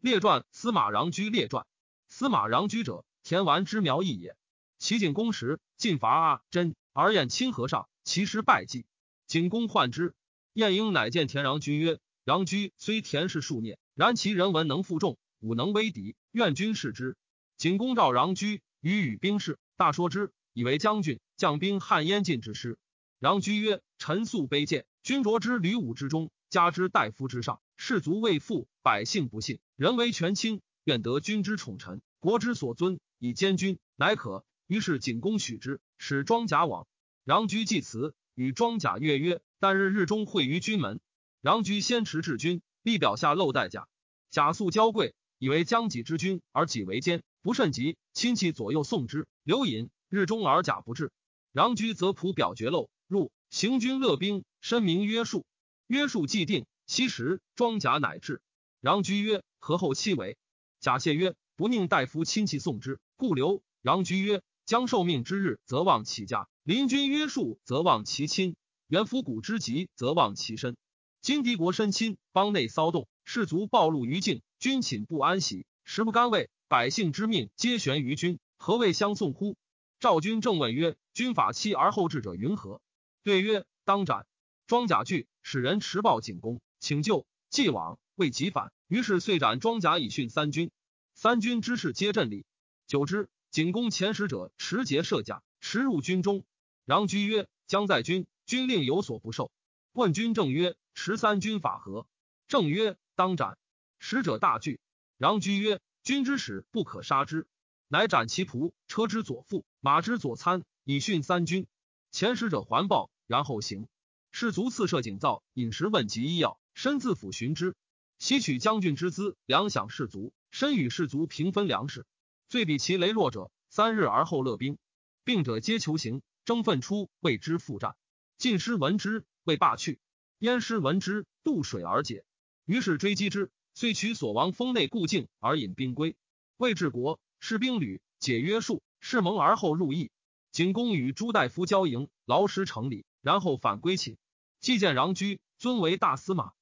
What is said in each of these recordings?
列传司马穰苴列传。司马穰苴者，田完之苗裔也。齐景公时，进伐阿真，而宴亲和尚，其师败绩。景公患之，晏婴乃见田穰苴曰：“穰苴虽田氏数孽，然其人文能负重，武能威敌，愿君视之。”景公召穰苴与与兵士，大说之，以为将军，将兵汉燕晋之师。穰苴曰：“臣素卑贱，君着之吕武之中，加之大夫之上，士卒未富，百姓不信，人为权倾，愿得君之宠臣，国之所尊，以兼君，乃可。”于是景公许之，使庄贾往。穰苴祭辞，与庄贾悦曰：“旦日日中会于君门。”穰苴先持至君，立表下露带甲。贾素娇贵，以为将己之君，而己为奸，不甚急。亲戚左右送之，留饮。日中而贾不至。穰苴则仆表绝漏。入行军乐兵，申名约束。约束既定，昔时庄贾乃至。穰苴曰：“何后期为？”贾谢曰：“不宁大夫亲戚送之，故留。”穰苴曰：“将受命之日，则忘其家；临君约束，则忘其亲；元夫古之疾，则忘其身。今敌国身亲，邦内骚动，士卒暴露于境，君寝不安息，食不甘味，百姓之命皆悬于君，何谓相送乎？”赵君正问曰：“君法期而后至者云何？”对曰：“当斩。”庄贾惧，使人持报景公，请救。既往，未及反。于是遂斩庄贾以训三军。三军之士皆振礼。久之，景公遣使者持节射甲，驰入军中。穰苴曰：“将在军，军令有所不受。”问君正曰：“持三军法何？”正曰：“当斩。”使者大惧。穰苴曰：“君之使不可杀之。”乃斩其仆，车之左副，马之左参，以训三军。前使者环抱，然后行。士卒赐设景造，饮食问及医药，身自抚寻之。吸取将军之资，粮饷士卒，身与士卒平分粮食。最比其羸弱者，三日而后乐兵。病者皆求行，争奋出，谓之复战。晋师闻之，谓罢去。燕师闻之，渡水而解。于是追击之，遂取所亡封内固境而引兵归。魏治国，士兵旅，解约束，士盟而后入邑。景公与朱大夫交营，劳师成礼，然后反归秦。既见穰苴，尊为大司马。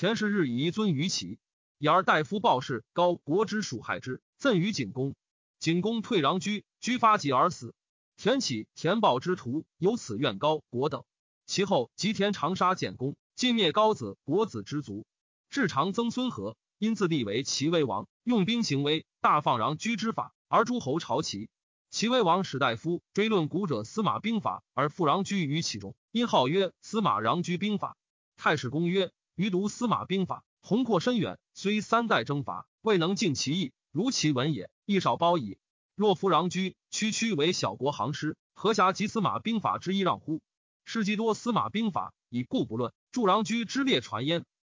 田氏日以一尊于齐，以而大夫报事高国之属害之，赠于景公。景公退穰苴，居发疾而死。田启、田豹之徒由此怨高国等。其后吉田长沙简公，尽灭高子、国子之族。至长曾孙和，因自立为齐威王，用兵行威，大放穰苴之法，而诸侯朝齐。齐威王史大夫追论古者司马兵法，而复穰苴于其中，因号曰司马穰苴兵法。太史公曰：余读司马兵法，宏阔深远，虽三代征伐，未能尽其意，如其文也，亦少褒矣。若夫穰苴，区区为小国行师，何暇及司马兵法之一让乎？世纪多司马兵法，以故不论。著穰苴之列传焉。